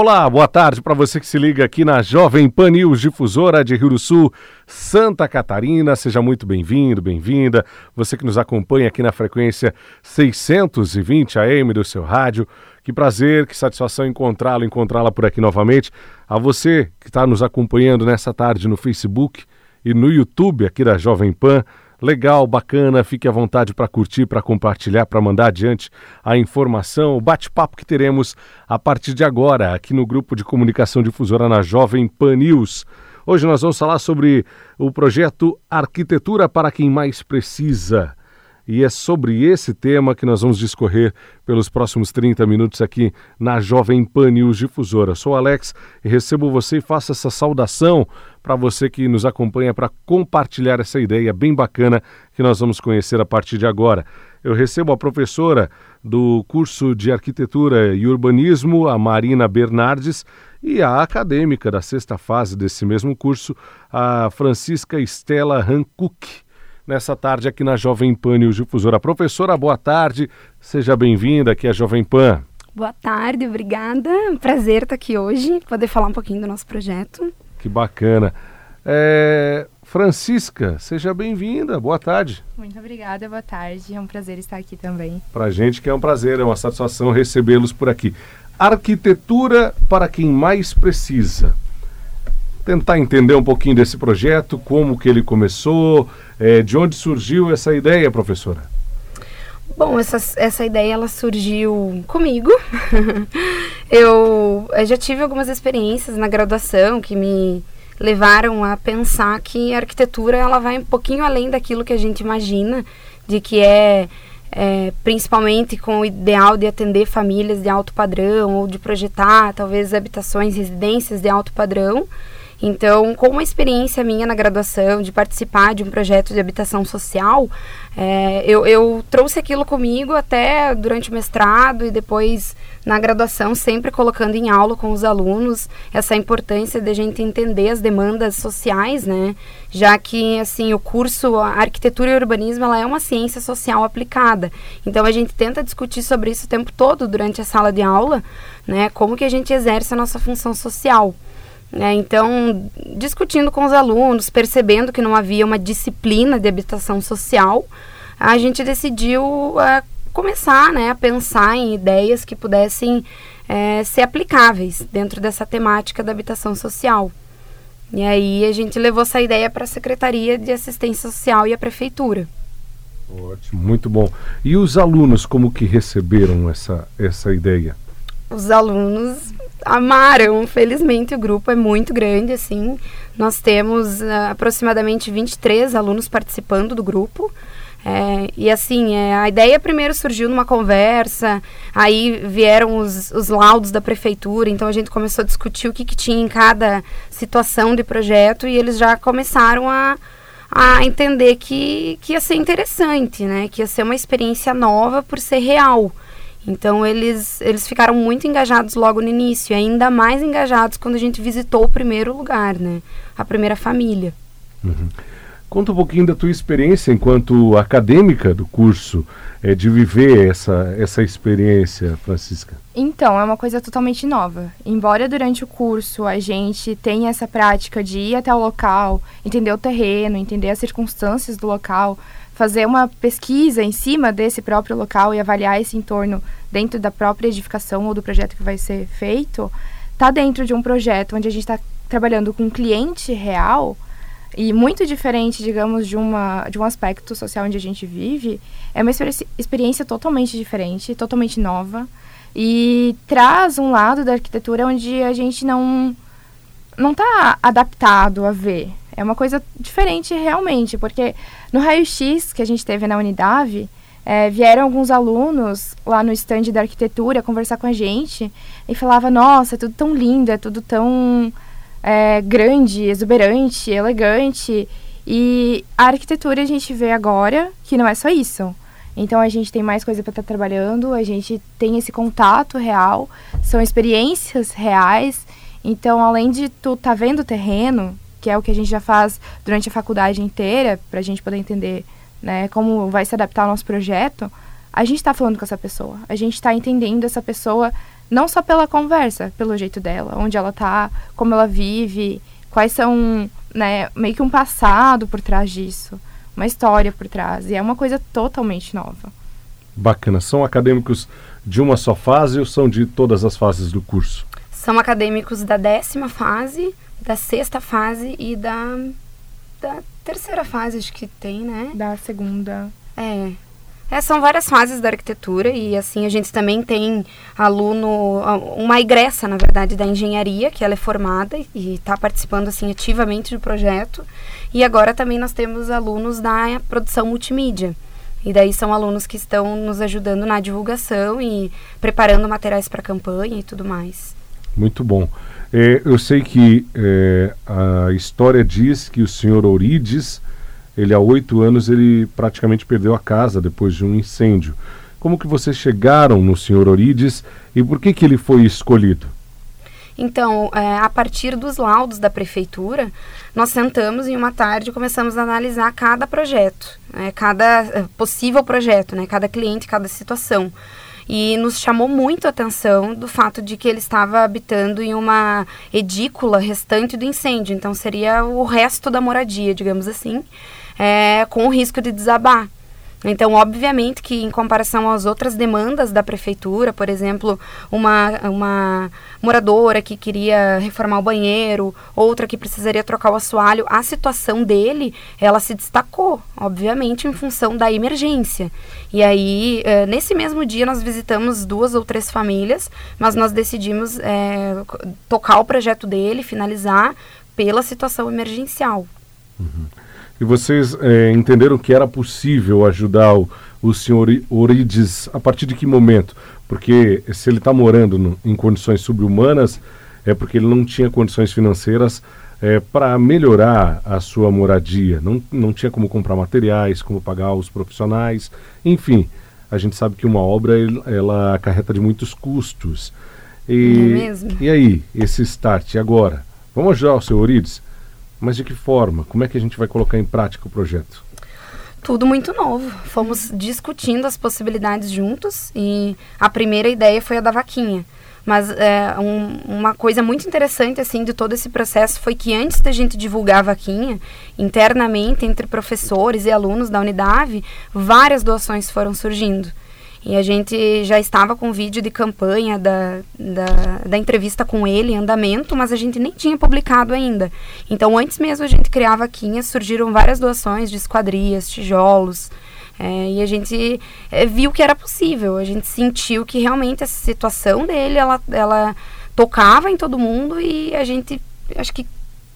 Olá, boa tarde para você que se liga aqui na Jovem Pan News, difusora de Rio do Sul, Santa Catarina. Seja muito bem-vindo, bem-vinda. Você que nos acompanha aqui na frequência 620 AM do seu rádio. Que prazer, que satisfação encontrá-lo, encontrá-la por aqui novamente. A você que está nos acompanhando nessa tarde no Facebook e no YouTube aqui da Jovem Pan legal, bacana, fique à vontade para curtir, para compartilhar, para mandar adiante a informação, o bate-papo que teremos a partir de agora aqui no grupo de comunicação difusora na Jovem Pan News. Hoje nós vamos falar sobre o projeto Arquitetura para quem mais precisa. E é sobre esse tema que nós vamos discorrer pelos próximos 30 minutos aqui na Jovem Pan News Difusora. Sou Alex e recebo você e faço essa saudação para você que nos acompanha para compartilhar essa ideia bem bacana que nós vamos conhecer a partir de agora. Eu recebo a professora do curso de Arquitetura e Urbanismo, a Marina Bernardes, e a acadêmica da sexta fase desse mesmo curso, a Francisca Estela Hancock nessa tarde aqui na Jovem Pan News Difusora. Professora, boa tarde, seja bem-vinda aqui à Jovem Pan. Boa tarde, obrigada. Prazer estar aqui hoje, poder falar um pouquinho do nosso projeto. Que bacana. É... Francisca, seja bem-vinda, boa tarde. Muito obrigada, boa tarde. É um prazer estar aqui também. Para gente que é um prazer, é uma satisfação recebê-los por aqui. Arquitetura para quem mais precisa tentar entender um pouquinho desse projeto, como que ele começou, é, de onde surgiu essa ideia, professora? Bom, essa, essa ideia ela surgiu comigo. eu, eu já tive algumas experiências na graduação que me levaram a pensar que a arquitetura ela vai um pouquinho além daquilo que a gente imagina, de que é, é, principalmente com o ideal de atender famílias de alto padrão ou de projetar talvez habitações, residências de alto padrão. Então, com uma experiência minha na graduação, de participar de um projeto de habitação social, é, eu, eu trouxe aquilo comigo até durante o mestrado e depois na graduação, sempre colocando em aula com os alunos essa importância de a gente entender as demandas sociais, né? Já que, assim, o curso Arquitetura e Urbanismo, ela é uma ciência social aplicada. Então, a gente tenta discutir sobre isso o tempo todo durante a sala de aula, né? Como que a gente exerce a nossa função social. Né? Então, discutindo com os alunos, percebendo que não havia uma disciplina de habitação social, a gente decidiu uh, começar né, a pensar em ideias que pudessem uh, ser aplicáveis dentro dessa temática da habitação social. E aí a gente levou essa ideia para a Secretaria de Assistência Social e a Prefeitura. Ótimo, muito bom. E os alunos, como que receberam essa, essa ideia? Os alunos amaram. Felizmente o grupo é muito grande, assim. Nós temos uh, aproximadamente 23 alunos participando do grupo. É, e assim, é, a ideia primeiro surgiu numa conversa, aí vieram os, os laudos da prefeitura, então a gente começou a discutir o que, que tinha em cada situação de projeto e eles já começaram a, a entender que, que ia ser interessante, né? Que ia ser uma experiência nova por ser real. Então eles, eles ficaram muito engajados logo no início, e ainda mais engajados quando a gente visitou o primeiro lugar, né? A primeira família. Uhum. Conta um pouquinho da tua experiência enquanto acadêmica do curso, é, de viver essa, essa experiência, Francisca. Então, é uma coisa totalmente nova. Embora durante o curso a gente tenha essa prática de ir até o local, entender o terreno, entender as circunstâncias do local, fazer uma pesquisa em cima desse próprio local e avaliar esse entorno dentro da própria edificação ou do projeto que vai ser feito, está dentro de um projeto onde a gente está trabalhando com um cliente real e muito diferente, digamos, de, uma, de um aspecto social onde a gente vive, é uma experiência, experiência totalmente diferente, totalmente nova e traz um lado da arquitetura onde a gente não não está adaptado a ver. É uma coisa diferente realmente, porque no raio-x que a gente teve na Unidade, é, vieram alguns alunos lá no stand da arquitetura conversar com a gente e falava nossa, é tudo tão lindo, é tudo tão é, grande, exuberante, elegante. E a arquitetura a gente vê agora que não é só isso. Então a gente tem mais coisa para estar tá trabalhando, a gente tem esse contato real, são experiências reais. Então, além de tu tá vendo o terreno, que é o que a gente já faz durante a faculdade inteira, para a gente poder entender né, como vai se adaptar ao nosso projeto, a gente está falando com essa pessoa, a gente está entendendo essa pessoa não só pela conversa, pelo jeito dela, onde ela tá, como ela vive, quais são, né, meio que um passado por trás disso, uma história por trás. E é uma coisa totalmente nova. Bacana. São acadêmicos de uma só fase ou são de todas as fases do curso? São acadêmicos da décima fase, da sexta fase e da, da terceira fase, acho que tem, né? Da segunda. É, é, são várias fases da arquitetura e assim a gente também tem aluno, uma egressa na verdade da engenharia que ela é formada e está participando assim ativamente do projeto e agora também nós temos alunos da produção multimídia e daí são alunos que estão nos ajudando na divulgação e preparando materiais para a campanha e tudo mais. Muito bom. É, eu sei que é, a história diz que o senhor Ourides ele há oito anos ele praticamente perdeu a casa depois de um incêndio. Como que vocês chegaram no senhor Orides e por que que ele foi escolhido? Então, é, a partir dos laudos da prefeitura, nós sentamos em uma tarde e começamos a analisar cada projeto, né, cada é, possível projeto, né, cada cliente, cada situação. E nos chamou muito a atenção do fato de que ele estava habitando em uma edícula restante do incêndio, então seria o resto da moradia, digamos assim é, com o risco de desabar. Então, obviamente que em comparação às outras demandas da prefeitura, por exemplo, uma, uma moradora que queria reformar o banheiro, outra que precisaria trocar o assoalho, a situação dele, ela se destacou, obviamente, em função da emergência. E aí, é, nesse mesmo dia, nós visitamos duas ou três famílias, mas nós decidimos é, tocar o projeto dele, finalizar pela situação emergencial. Uhum. E vocês é, entenderam que era possível ajudar o, o senhor Orides a partir de que momento? Porque se ele está morando no, em condições subhumanas, é porque ele não tinha condições financeiras é, para melhorar a sua moradia. Não, não tinha como comprar materiais, como pagar os profissionais. Enfim, a gente sabe que uma obra ela acarreta de muitos custos. E, é mesmo? e aí, esse start agora? Vamos ajudar o senhor Orides? Mas de que forma? Como é que a gente vai colocar em prática o projeto? Tudo muito novo. Fomos discutindo as possibilidades juntos e a primeira ideia foi a da vaquinha. Mas é, um, uma coisa muito interessante assim de todo esse processo foi que antes da gente divulgar a vaquinha, internamente entre professores e alunos da Unidade, várias doações foram surgindo. E a gente já estava com vídeo de campanha da, da, da, entrevista com ele em andamento, mas a gente nem tinha publicado ainda. Então, antes mesmo a gente criar a vaquinha, surgiram várias doações de esquadrias, tijolos. É, e a gente é, viu que era possível. A gente sentiu que realmente essa situação dele, ela, ela tocava em todo mundo e a gente, acho que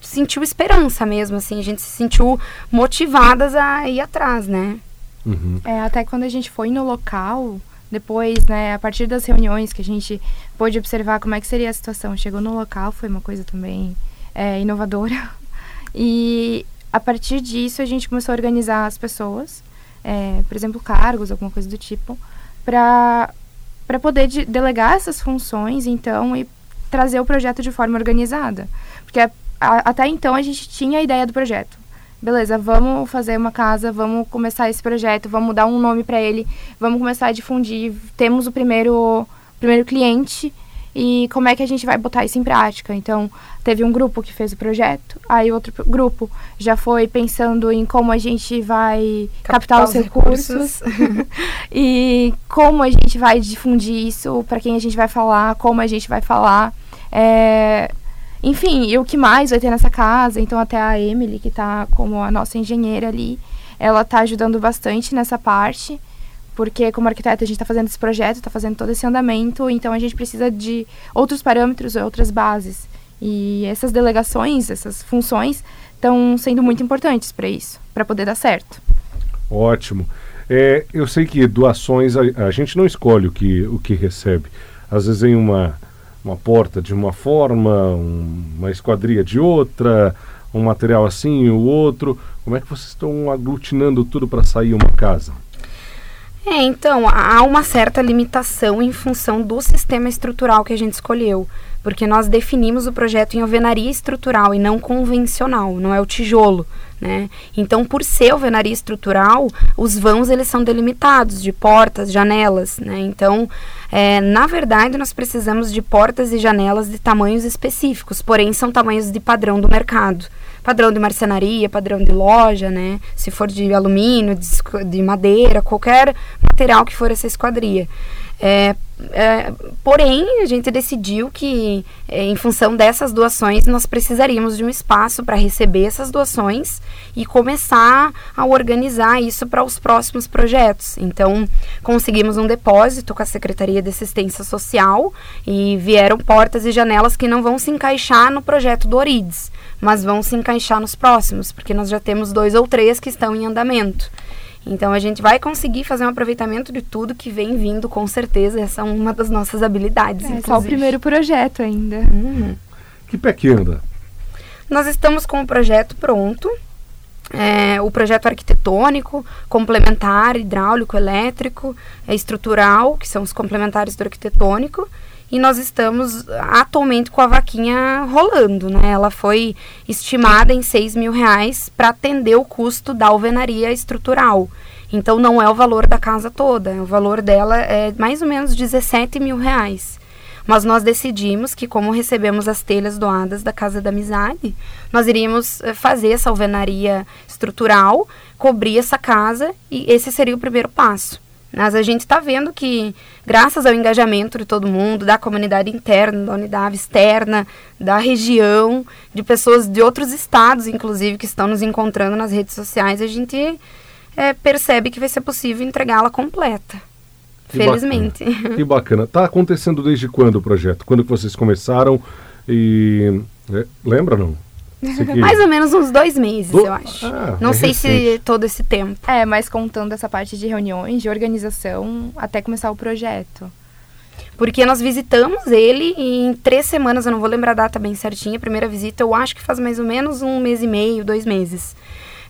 sentiu esperança mesmo, assim. A gente se sentiu motivadas a ir atrás, né? Uhum. É, até quando a gente foi no local, depois, né, a partir das reuniões que a gente pôde observar como é que seria a situação, chegou no local, foi uma coisa também é, inovadora. E a partir disso a gente começou a organizar as pessoas, é, por exemplo, cargos, alguma coisa do tipo, para para poder de, delegar essas funções, então, e trazer o projeto de forma organizada. Porque a, a, até então a gente tinha a ideia do projeto beleza, vamos fazer uma casa, vamos começar esse projeto, vamos dar um nome para ele, vamos começar a difundir, temos o primeiro, primeiro cliente e como é que a gente vai botar isso em prática. Então, teve um grupo que fez o projeto, aí outro grupo já foi pensando em como a gente vai captar, captar os recursos, recursos. e como a gente vai difundir isso, para quem a gente vai falar, como a gente vai falar. É, enfim, e o que mais vai ter nessa casa? Então, até a Emily, que está como a nossa engenheira ali, ela está ajudando bastante nessa parte, porque como arquiteta a gente está fazendo esse projeto, está fazendo todo esse andamento, então a gente precisa de outros parâmetros, outras bases. E essas delegações, essas funções, estão sendo muito importantes para isso, para poder dar certo. Ótimo. É, eu sei que doações a, a gente não escolhe o que, o que recebe. Às vezes em uma uma porta de uma forma, um, uma esquadria de outra, um material assim e o outro. Como é que vocês estão aglutinando tudo para sair uma casa? É, então, há uma certa limitação em função do sistema estrutural que a gente escolheu. porque nós definimos o projeto em alvenaria estrutural e não convencional, não é o tijolo. Né? Então, por ser alvenaria estrutural, os vãos eles são delimitados de portas, janelas. Né? Então, é, na verdade, nós precisamos de portas e janelas de tamanhos específicos, porém são tamanhos de padrão do mercado. Padrão de marcenaria, padrão de loja, né? Se for de alumínio, de, de madeira, qualquer material que for essa esquadria. É, é, porém, a gente decidiu que, é, em função dessas doações, nós precisaríamos de um espaço para receber essas doações e começar a organizar isso para os próximos projetos. Então, conseguimos um depósito com a Secretaria de Assistência Social e vieram portas e janelas que não vão se encaixar no projeto do Orides, mas vão se encaixar nos próximos, porque nós já temos dois ou três que estão em andamento. Então a gente vai conseguir fazer um aproveitamento de tudo que vem vindo, com certeza. Essa é uma das nossas habilidades. É só o primeiro projeto ainda. Uhum. Que pé que anda? Nós estamos com o projeto pronto. É, o projeto arquitetônico, complementar, hidráulico, elétrico, é, estrutural, que são os complementares do arquitetônico. E nós estamos atualmente com a vaquinha rolando, né? Ela foi estimada em 6 mil reais para atender o custo da alvenaria estrutural. Então não é o valor da casa toda, o valor dela é mais ou menos 17 mil reais. Mas nós decidimos que, como recebemos as telhas doadas da Casa da Amizade, nós iríamos eh, fazer essa alvenaria estrutural, cobrir essa casa e esse seria o primeiro passo. Mas a gente está vendo que, graças ao engajamento de todo mundo, da comunidade interna, da unidade externa, da região, de pessoas de outros estados, inclusive, que estão nos encontrando nas redes sociais, a gente é, percebe que vai ser possível entregá-la completa. Que felizmente. Bacana. Que bacana. Está acontecendo desde quando o projeto? Quando que vocês começaram? E. É, lembra não? Mais ou menos uns dois meses, Do... eu acho. Ah, não é sei recente. se todo esse tempo. É, mas contando essa parte de reuniões, de organização, até começar o projeto. Porque nós visitamos ele e em três semanas, eu não vou lembrar a data bem certinha, a primeira visita eu acho que faz mais ou menos um mês e meio, dois meses.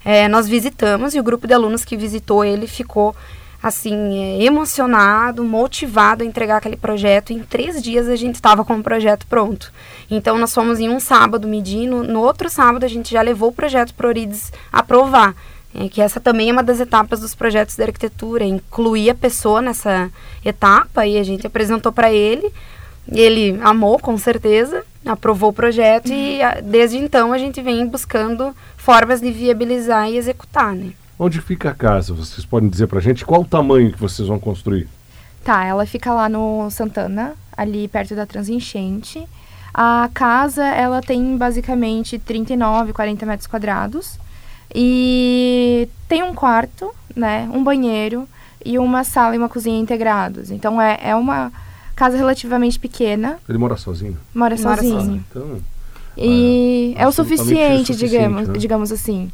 É, nós visitamos e o grupo de alunos que visitou ele ficou assim, é, emocionado, motivado a entregar aquele projeto. Em três dias a gente estava com o projeto pronto. Então nós fomos em um sábado medindo, no outro sábado a gente já levou o projeto para o Orides aprovar. É, que essa também é uma das etapas dos projetos de arquitetura, incluir a pessoa nessa etapa e a gente apresentou para ele. Ele amou, com certeza, aprovou o projeto uhum. e desde então a gente vem buscando formas de viabilizar e executar, né? Onde fica a casa? Vocês podem dizer para a gente qual o tamanho que vocês vão construir? Tá, ela fica lá no Santana, ali perto da Transenchente. A casa, ela tem basicamente 39, 40 metros quadrados. E tem um quarto, né, um banheiro e uma sala e uma cozinha integrados. Então é, é uma casa relativamente pequena. Ele mora sozinho? Mora sozinho. Mora sozinho. Então, e é, é o suficiente, suficiente digamos, né? digamos assim.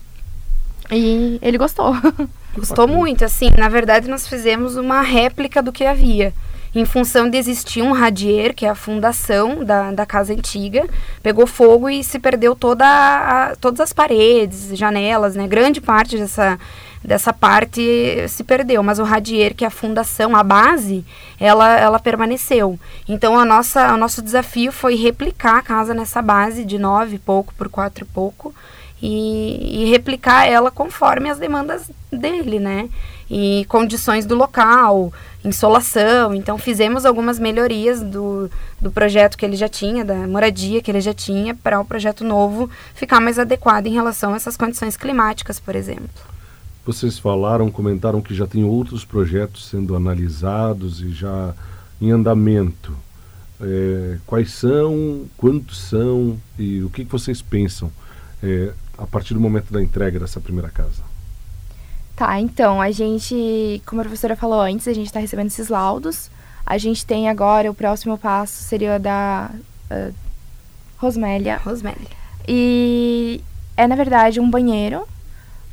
E ele gostou. Gostou muito, assim. Na verdade, nós fizemos uma réplica do que havia. Em função de existir um radier, que é a fundação da, da casa antiga, pegou fogo e se perdeu toda a, todas as paredes, janelas, né? Grande parte dessa, dessa parte se perdeu, mas o radier, que é a fundação, a base, ela, ela permaneceu. Então a nossa, o nosso desafio foi replicar a casa nessa base de nove e pouco por quatro e pouco, e, e replicar ela conforme as demandas dele, né? E condições do local, insolação. Então fizemos algumas melhorias do, do projeto que ele já tinha, da moradia que ele já tinha, para o projeto novo ficar mais adequado em relação a essas condições climáticas, por exemplo. Vocês falaram, comentaram que já tem outros projetos sendo analisados e já em andamento. É, quais são, quantos são e o que, que vocês pensam é, a partir do momento da entrega dessa primeira casa? Tá, então, a gente, como a professora falou antes, a gente está recebendo esses laudos. A gente tem agora, o próximo passo seria da uh, Rosmélia. Rosmélia. E é, na verdade, um banheiro,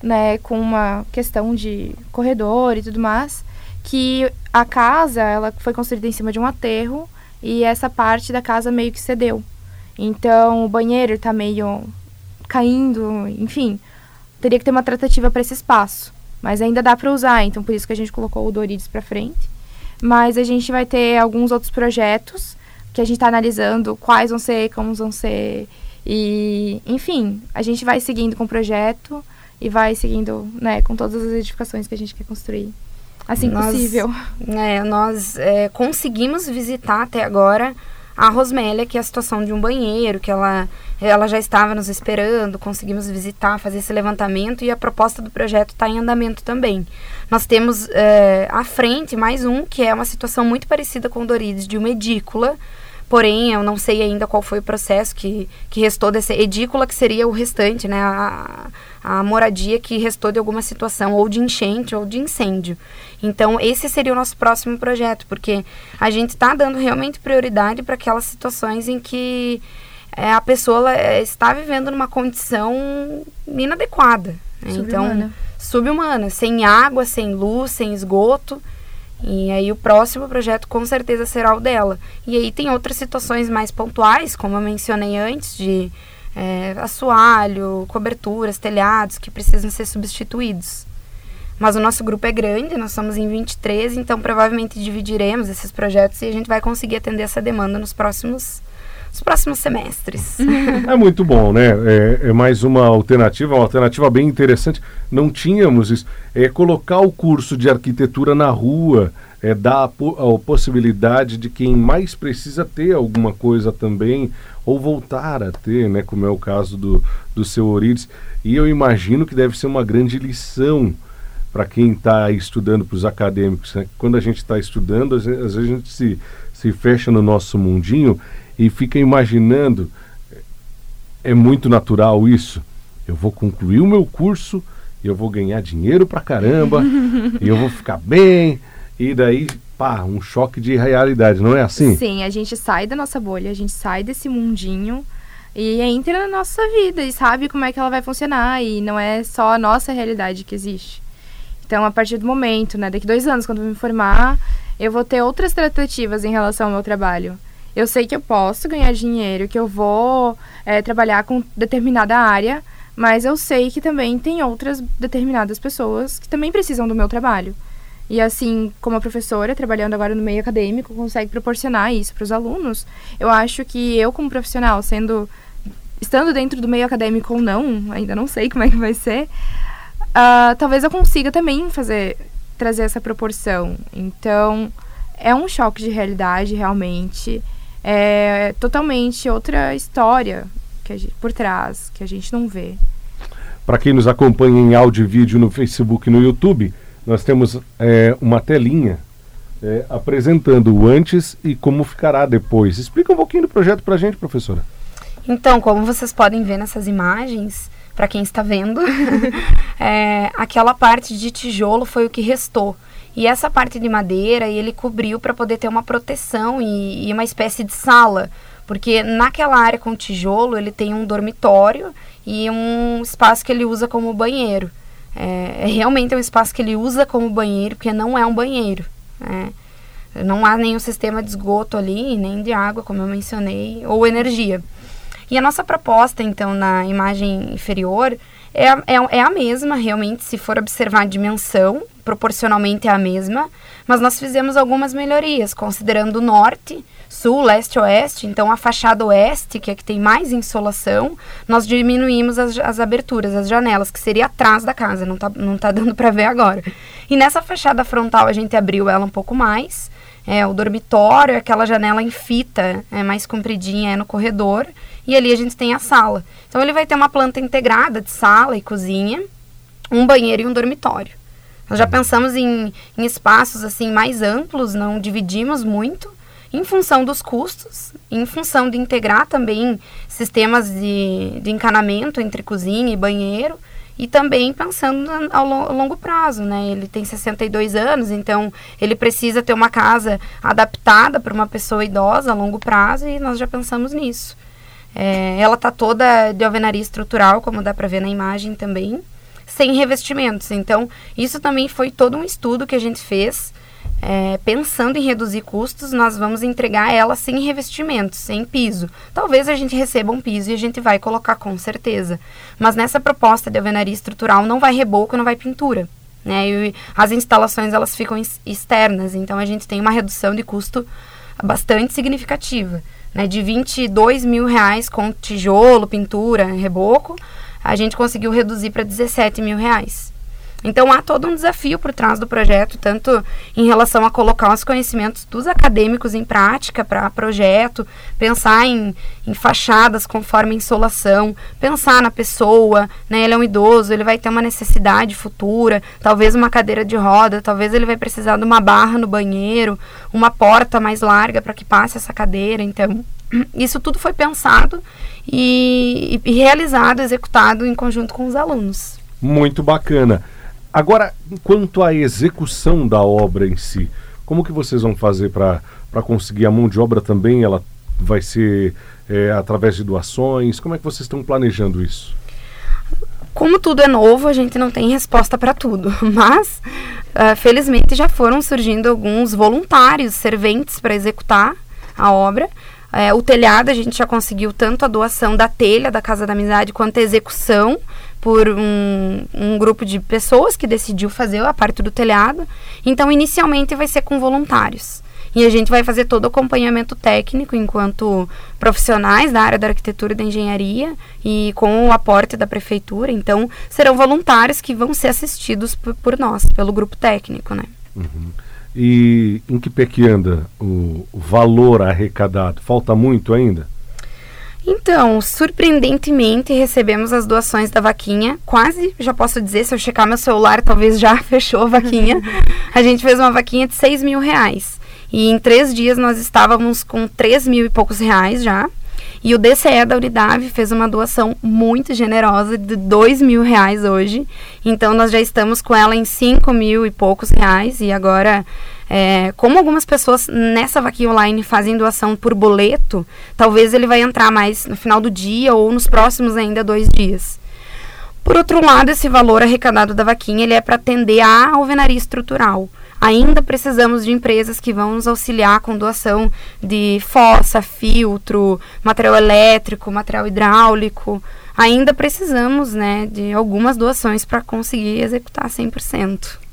né, com uma questão de corredor e tudo mais, que a casa, ela foi construída em cima de um aterro e essa parte da casa meio que cedeu. Então, o banheiro está meio caindo, enfim. Teria que ter uma tratativa para esse espaço. Mas ainda dá para usar, então por isso que a gente colocou o Dorides para frente. Mas a gente vai ter alguns outros projetos que a gente está analisando quais vão ser, como vão ser. E, enfim, a gente vai seguindo com o projeto e vai seguindo né, com todas as edificações que a gente quer construir. Assim nós, possível. É, nós é, conseguimos visitar até agora a Rosmélia, que é a situação de um banheiro, que ela, ela já estava nos esperando, conseguimos visitar, fazer esse levantamento e a proposta do projeto está em andamento também. Nós temos é, à frente mais um, que é uma situação muito parecida com o Dorides, de uma edícula, porém eu não sei ainda qual foi o processo que, que restou dessa edícula, que seria o restante, né, a, a moradia que restou de alguma situação, ou de enchente ou de incêndio. Então, esse seria o nosso próximo projeto, porque a gente está dando realmente prioridade para aquelas situações em que é, a pessoa é, está vivendo numa condição inadequada. Né? Então, subhumana, sem água, sem luz, sem esgoto. E aí o próximo projeto com certeza será o dela. E aí tem outras situações mais pontuais, como eu mencionei antes, de é, assoalho, coberturas, telhados que precisam ser substituídos. Mas o nosso grupo é grande, nós somos em 23, então provavelmente dividiremos esses projetos e a gente vai conseguir atender essa demanda nos próximos, nos próximos semestres. É muito bom, né? É, é, mais uma alternativa, uma alternativa bem interessante. Não tínhamos isso. É colocar o curso de arquitetura na rua, é dar a, a possibilidade de quem mais precisa ter alguma coisa também, ou voltar a ter, né? Como é o caso do, do seu Orides. E eu imagino que deve ser uma grande lição para quem está estudando, para os acadêmicos. Né? Quando a gente está estudando, às vezes a gente se, se fecha no nosso mundinho e fica imaginando. É muito natural isso. Eu vou concluir o meu curso, eu vou ganhar dinheiro pra caramba, e eu vou ficar bem, e daí, pá, um choque de realidade, não é assim? Sim, a gente sai da nossa bolha, a gente sai desse mundinho e entra na nossa vida e sabe como é que ela vai funcionar, e não é só a nossa realidade que existe. Então, a partir do momento, né, daqui dois anos, quando eu me formar, eu vou ter outras tratativas em relação ao meu trabalho. Eu sei que eu posso ganhar dinheiro, que eu vou é, trabalhar com determinada área, mas eu sei que também tem outras determinadas pessoas que também precisam do meu trabalho. E assim, como a professora, trabalhando agora no meio acadêmico, consegue proporcionar isso para os alunos, eu acho que eu, como profissional, sendo estando dentro do meio acadêmico ou não, ainda não sei como é que vai ser, uh, talvez eu consiga também fazer trazer essa proporção. Então, é um choque de realidade realmente, é totalmente outra história que gente, por trás que a gente não vê. Para quem nos acompanha em áudio e vídeo no Facebook e no YouTube, nós temos é, uma telinha é, apresentando o antes e como ficará depois. Explica um pouquinho do projeto para a gente, professora. Então, como vocês podem ver nessas imagens, para quem está vendo, é, aquela parte de tijolo foi o que restou. E essa parte de madeira ele cobriu para poder ter uma proteção e, e, uma espécie de sala, porque naquela área com tijolo ele tem um dormitório e um espaço que ele usa como banheiro. É, é realmente é um espaço que ele usa como banheiro, porque não é um banheiro. Né? Não há nenhum sistema de esgoto ali, nem de água, como eu mencionei, ou energia. E a nossa proposta, então, na imagem inferior é é, é a mesma, realmente, se for observar a dimensão, proporcionalmente é a mesma, mas nós fizemos algumas melhorias, considerando o norte, sul, leste, oeste. Então, a fachada oeste, que é que tem mais insolação, nós diminuímos as, as aberturas, as janelas, que seria atrás da casa, não tá, não tá dando para ver agora. E nessa fachada frontal, a gente abriu ela um pouco mais. É, o dormitório, aquela janela em fita, é mais compridinha, é no corredor e ali a gente tem a sala. Então ele vai ter uma planta integrada de sala e cozinha, um banheiro e um dormitório. Nós já pensamos em, em espaços assim mais amplos, não dividimos muito, em função dos custos, em função de integrar também sistemas de, de encanamento entre cozinha e banheiro, e também pensando ao longo prazo, né? Ele tem 62 anos, então ele precisa ter uma casa adaptada para uma pessoa idosa a longo prazo e nós já pensamos nisso. É, ela tá toda de alvenaria estrutural, como dá para ver na imagem também, sem revestimentos. Então, isso também foi todo um estudo que a gente fez. É, pensando em reduzir custos, nós vamos entregar ela sem revestimentos, sem piso. Talvez a gente receba um piso e a gente vai colocar com certeza. Mas nessa proposta de alvenaria estrutural não vai reboco, não vai pintura. Né? E as instalações elas ficam externas, então a gente tem uma redução de custo bastante significativa. Né? De 22 mil reais com tijolo, pintura, reboco, a gente conseguiu reduzir para 17 mil reais. Então há todo um desafio por trás do projeto, tanto em relação a colocar os conhecimentos dos acadêmicos em prática para projeto, pensar em, em fachadas conforme insolação, pensar na pessoa, né? Ele é um idoso, ele vai ter uma necessidade futura, talvez uma cadeira de roda, talvez ele vai precisar de uma barra no banheiro, uma porta mais larga para que passe essa cadeira. Então, isso tudo foi pensado e, e realizado, executado em conjunto com os alunos. Muito bacana. Agora, quanto à execução da obra em si, como que vocês vão fazer para conseguir a mão de obra também? Ela vai ser é, através de doações? Como é que vocês estão planejando isso? Como tudo é novo, a gente não tem resposta para tudo, mas uh, felizmente já foram surgindo alguns voluntários, serventes para executar a obra. É, o telhado a gente já conseguiu tanto a doação da telha da Casa da Amizade quanto a execução por um, um grupo de pessoas que decidiu fazer a parte do telhado. Então, inicialmente vai ser com voluntários. E a gente vai fazer todo o acompanhamento técnico enquanto profissionais da área da arquitetura e da engenharia e com o aporte da prefeitura. Então, serão voluntários que vão ser assistidos por, nós, pelo grupo técnico, né? Uhum. E em que pé que anda o valor arrecadado? Falta muito ainda? Então, surpreendentemente, recebemos as doações da vaquinha. Quase, já posso dizer, se eu checar meu celular, talvez já fechou a vaquinha. a gente fez uma vaquinha de 6 mil reais. E em três dias nós estávamos com 3 mil e poucos reais já. E o DCE da Unidade fez uma doação muito generosa de 2 mil reais hoje. Então nós já estamos com ela em 5 mil e poucos reais. E agora é, como algumas pessoas nessa vaquinha online fazem doação por boleto, talvez ele vai entrar mais no final do dia ou nos próximos ainda dois dias. Por outro lado, esse valor arrecadado da vaquinha ele é para atender à alvenaria estrutural. Ainda precisamos de empresas que vão nos auxiliar com doação de fossa, filtro, material elétrico, material hidráulico. Ainda precisamos né, de algumas doações para conseguir executar 100%.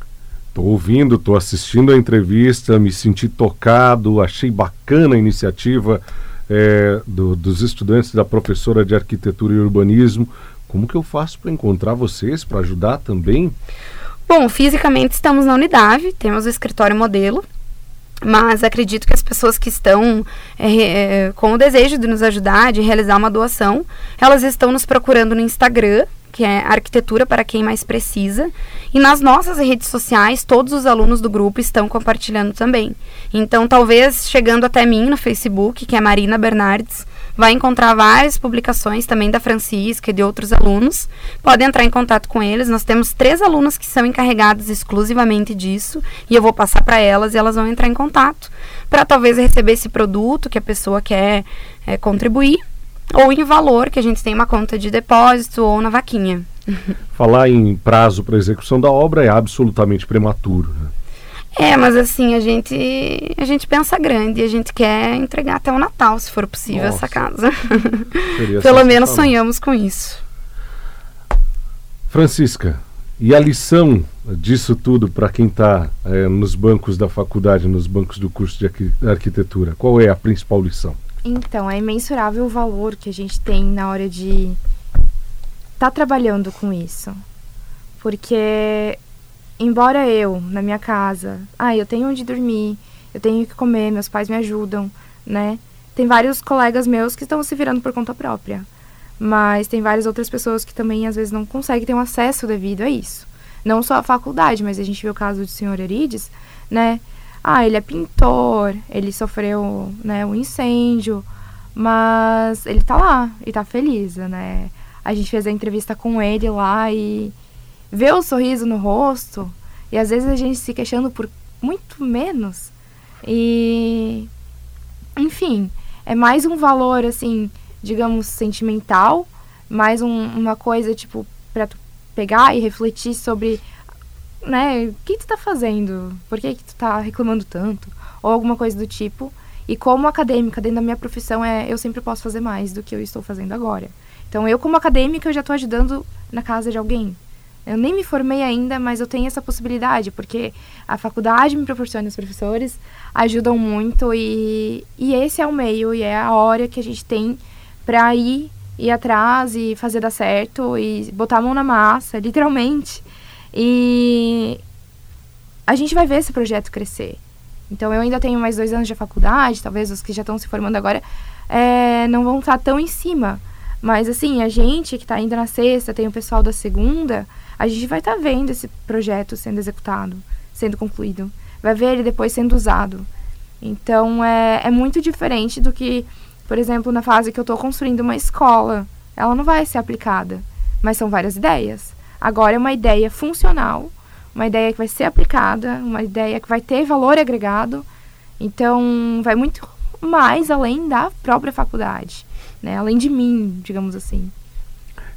Estou ouvindo, estou assistindo a entrevista, me senti tocado, achei bacana a iniciativa é, do, dos estudantes da professora de arquitetura e urbanismo. Como que eu faço para encontrar vocês, para ajudar também? Bom, fisicamente estamos na unidade, temos o escritório modelo, mas acredito que as pessoas que estão é, é, com o desejo de nos ajudar, de realizar uma doação, elas estão nos procurando no Instagram, que é Arquitetura para quem mais precisa. E nas nossas redes sociais, todos os alunos do grupo estão compartilhando também. Então, talvez chegando até mim no Facebook, que é Marina Bernardes, vai encontrar várias publicações também da Francisca e de outros alunos. Pode entrar em contato com eles. Nós temos três alunas que são encarregadas exclusivamente disso e eu vou passar para elas e elas vão entrar em contato para talvez receber esse produto que a pessoa quer é, contribuir ou em valor, que a gente tem uma conta de depósito ou na vaquinha. Falar em prazo para execução da obra é absolutamente prematuro. Né? É, mas assim, a gente a gente pensa grande, a gente quer entregar até o Natal, se for possível, Nossa. essa casa. Pelo menos sonhamos com isso. Francisca, e a lição disso tudo para quem está é, nos bancos da faculdade, nos bancos do curso de arquitetura? Qual é a principal lição? Então, é imensurável o valor que a gente tem na hora de estar tá trabalhando com isso. Porque, embora eu, na minha casa, ah, eu tenho onde dormir, eu tenho que comer, meus pais me ajudam, né? Tem vários colegas meus que estão se virando por conta própria. Mas tem várias outras pessoas que também, às vezes, não conseguem ter um acesso devido a isso. Não só a faculdade, mas a gente vê o caso do senhor Erides, né? Ah, ele é pintor, ele sofreu, né, um incêndio, mas ele tá lá e tá feliz, né? A gente fez a entrevista com ele lá e vê o sorriso no rosto e às vezes a gente se queixando por muito menos. E enfim, é mais um valor assim, digamos, sentimental, mais um, uma coisa tipo para tu pegar e refletir sobre né, o que tu tá fazendo? Por que, que tu tá reclamando tanto? Ou alguma coisa do tipo. E como acadêmica, dentro da minha profissão, é, eu sempre posso fazer mais do que eu estou fazendo agora. Então, eu como acadêmica, eu já estou ajudando na casa de alguém, Eu nem me formei ainda, mas eu tenho essa possibilidade, porque a faculdade me proporciona os professores, ajudam muito e, e esse é o meio e é a hora que a gente tem para ir, ir atrás e fazer dar certo e botar a mão na massa, literalmente. E a gente vai ver esse projeto crescer. Então eu ainda tenho mais dois anos de faculdade, talvez os que já estão se formando agora é, não vão estar tão em cima. Mas assim, a gente que está indo na sexta, tem o pessoal da segunda, a gente vai estar tá vendo esse projeto sendo executado, sendo concluído. Vai ver ele depois sendo usado. Então é, é muito diferente do que, por exemplo, na fase que eu estou construindo uma escola. Ela não vai ser aplicada, mas são várias ideias. Agora é uma ideia funcional uma ideia que vai ser aplicada, uma ideia que vai ter valor agregado. Então, vai muito mais além da própria faculdade, né? além de mim, digamos assim.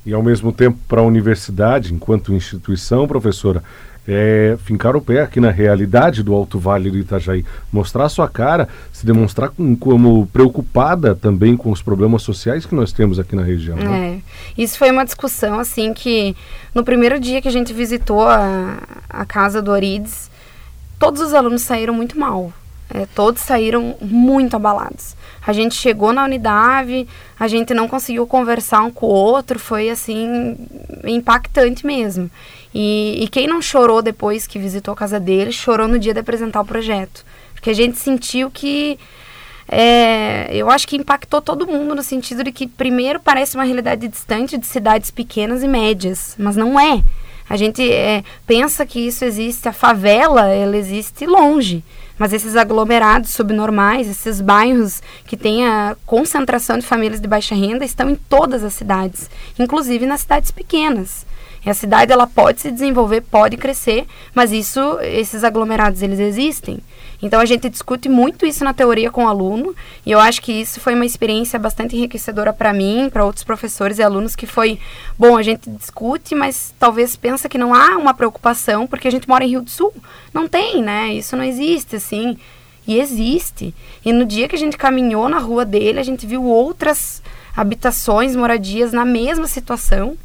E ao mesmo tempo, para a universidade, enquanto instituição, professora, é, fincar o pé aqui na realidade do Alto Vale do Itajaí, mostrar sua cara, se demonstrar com, como preocupada também com os problemas sociais que nós temos aqui na região. Né? É, isso foi uma discussão assim que no primeiro dia que a gente visitou a, a casa do Orides, todos os alunos saíram muito mal. É, todos saíram muito abalados. A gente chegou na unidade, a gente não conseguiu conversar um com o outro, foi assim impactante mesmo. E, e quem não chorou depois que visitou a casa dele, chorou no dia de apresentar o projeto. Porque a gente sentiu que. É, eu acho que impactou todo mundo no sentido de que, primeiro, parece uma realidade distante de cidades pequenas e médias, mas não é. A gente é, pensa que isso existe, a favela, ela existe longe. Mas esses aglomerados subnormais, esses bairros que têm a concentração de famílias de baixa renda, estão em todas as cidades, inclusive nas cidades pequenas. E a cidade ela pode se desenvolver, pode crescer, mas isso, esses aglomerados eles existem. Então a gente discute muito isso na teoria com o aluno, e eu acho que isso foi uma experiência bastante enriquecedora para mim, para outros professores e alunos que foi, bom, a gente discute, mas talvez pensa que não há uma preocupação, porque a gente mora em Rio do Sul. Não tem, né? Isso não existe assim. E existe. E no dia que a gente caminhou na rua dele, a gente viu outras habitações, moradias na mesma situação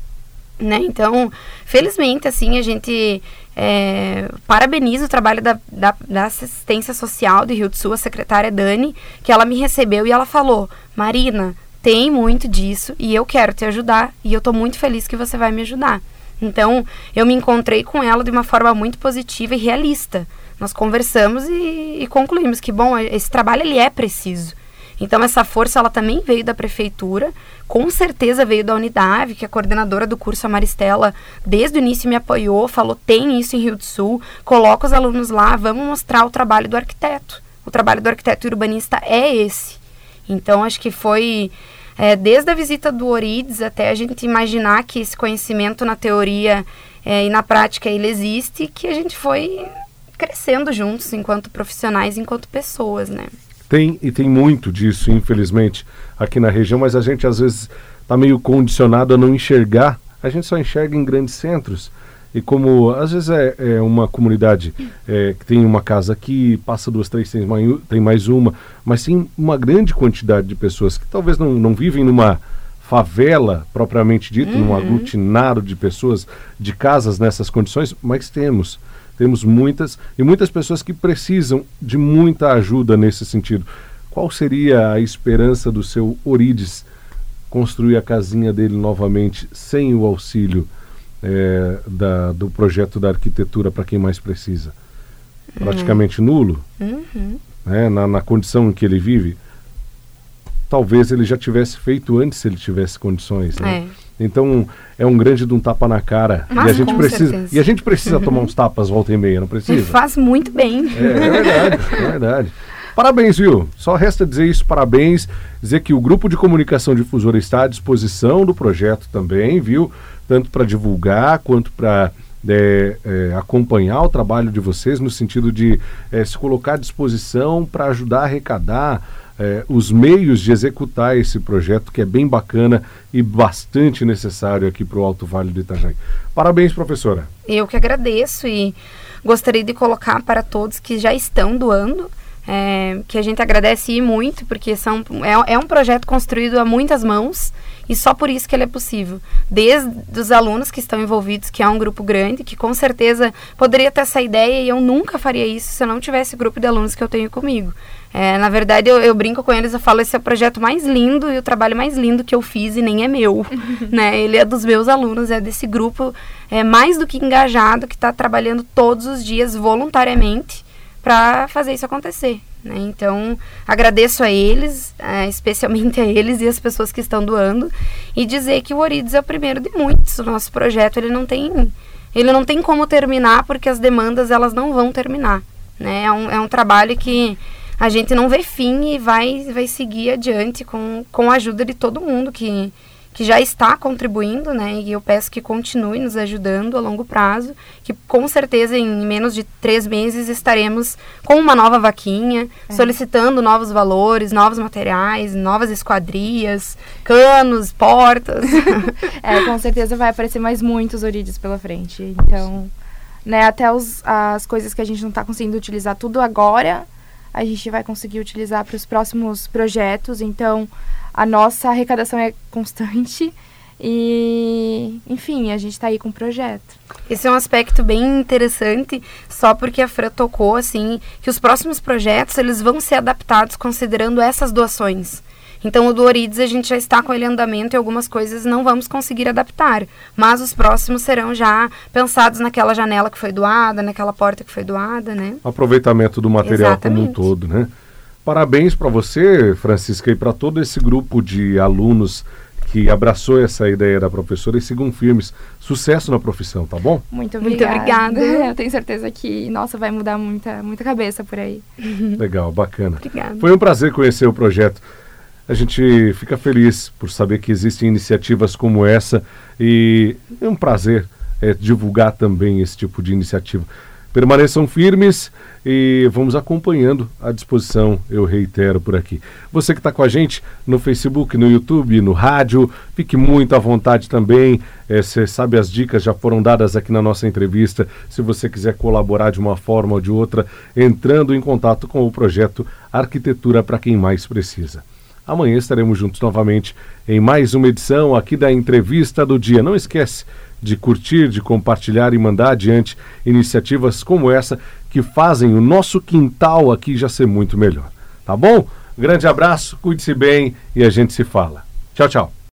né? Então, felizmente, assim, a gente é, parabeniza o trabalho da, da, da, assistência social de Rio do Sul, a secretária Dani, que ela me recebeu e ela falou, Marina, tem muito disso e eu quero te ajudar e eu estou muito feliz que você vai me ajudar. Então, eu me encontrei com ela de uma forma muito positiva e realista. Nós conversamos e, e concluímos que, bom, esse trabalho ele é preciso. Então essa força ela também veio da prefeitura, com certeza veio da Unidade, que a coordenadora do curso, a Maristela, desde o início me apoiou, falou: tem isso em Rio do Sul, coloca os alunos lá, vamos mostrar o trabalho do arquiteto. O trabalho do arquiteto urbanista é esse. Então acho que foi é, desde a visita do Orides até a gente imaginar que esse conhecimento na teoria é, e na prática ele existe, que a gente foi crescendo juntos enquanto profissionais, enquanto pessoas, né? Tem, e tem muito disso, infelizmente, aqui na região, mas a gente às vezes está meio condicionado a não enxergar. A gente só enxerga em grandes centros. E como às vezes é, é uma comunidade é, que tem uma casa aqui, passa duas, três, tem mais, tem mais uma, mas tem uma grande quantidade de pessoas que talvez não, não vivem numa favela propriamente dito, uhum. num aglutinado de pessoas, de casas nessas condições, mas temos. Temos muitas e muitas pessoas que precisam de muita ajuda nesse sentido. Qual seria a esperança do seu Orides construir a casinha dele novamente sem o auxílio é, da, do projeto da arquitetura para quem mais precisa? Uhum. Praticamente nulo, uhum. né, na, na condição em que ele vive. Talvez ele já tivesse feito antes se ele tivesse condições. Né? É. Então é um grande de um tapa na cara. Mas, e a gente precisa certeza. e a gente precisa tomar uns tapas volta e meia, não precisa? faz muito bem. É, é verdade, é verdade. Parabéns, viu? Só resta dizer isso, parabéns. Dizer que o grupo de comunicação difusora está à disposição do projeto também, viu? Tanto para divulgar quanto para é, é, acompanhar o trabalho de vocês no sentido de é, se colocar à disposição para ajudar a arrecadar é, os meios de executar esse projeto, que é bem bacana e bastante necessário aqui para o Alto Vale do Itajaí. Parabéns, professora. Eu que agradeço e gostaria de colocar para todos que já estão doando é, que a gente agradece muito, porque são, é, é um projeto construído a muitas mãos e só por isso que ele é possível. Desde os alunos que estão envolvidos, que é um grupo grande, que com certeza poderia ter essa ideia e eu nunca faria isso se eu não tivesse o grupo de alunos que eu tenho comigo. É, na verdade, eu, eu, brinco com eles, eu falo, esse é o projeto mais lindo e o trabalho mais lindo que eu fiz e nem é meu, né? Ele é dos meus alunos, é desse grupo é, mais do que engajado, que está trabalhando todos os dias voluntariamente para fazer isso acontecer. Né? Então, agradeço a eles, é, especialmente a eles e as pessoas que estão doando, e dizer que o Orides é o primeiro de muitos. O nosso projeto ele não tem, ele não tem como terminar porque as demandas elas não vão terminar. Né? É, um, é um trabalho que a gente não vê fim e vai, vai seguir adiante com, com a ajuda de todo mundo que, que já está contribuindo, né? E eu peço que continue nos ajudando a longo prazo, que com certeza em menos de três meses estaremos com uma nova vaquinha, é. solicitando novos valores, novos materiais, novas esquadrias, canos, portas. é, com certeza vai aparecer mais muitos orídeos pela frente. Então, né, até os, as coisas que a gente não está conseguindo utilizar tudo agora, a gente vai conseguir utilizar para os próximos projetos. Então, a nossa arrecadação é constante e, enfim, a gente está aí com o projeto. Esse é um aspecto bem interessante, só porque a Fran tocou, assim, que os próximos projetos, eles vão ser adaptados considerando essas doações. Então, o do Orides, a gente já está com ele em andamento e algumas coisas não vamos conseguir adaptar. Mas os próximos serão já pensados naquela janela que foi doada, naquela porta que foi doada, né? Aproveitamento do material Exatamente. como um todo, né? Parabéns para você, Francisca, e para todo esse grupo de alunos que abraçou essa ideia da professora e sigam firmes. Sucesso na profissão, tá bom? Muito obrigada. Muito obrigada. Eu tenho certeza que, nossa, vai mudar muita, muita cabeça por aí. Legal, bacana. Obrigada. Foi um prazer conhecer o projeto. A gente fica feliz por saber que existem iniciativas como essa e é um prazer é, divulgar também esse tipo de iniciativa. Permaneçam firmes e vamos acompanhando a disposição, eu reitero por aqui. Você que está com a gente no Facebook, no YouTube, no rádio, fique muito à vontade também. Você é, sabe, as dicas já foram dadas aqui na nossa entrevista. Se você quiser colaborar de uma forma ou de outra, entrando em contato com o projeto Arquitetura para quem mais precisa. Amanhã estaremos juntos novamente em mais uma edição aqui da Entrevista do Dia. Não esquece de curtir, de compartilhar e mandar adiante iniciativas como essa que fazem o nosso quintal aqui já ser muito melhor. Tá bom? Grande abraço, cuide-se bem e a gente se fala. Tchau, tchau.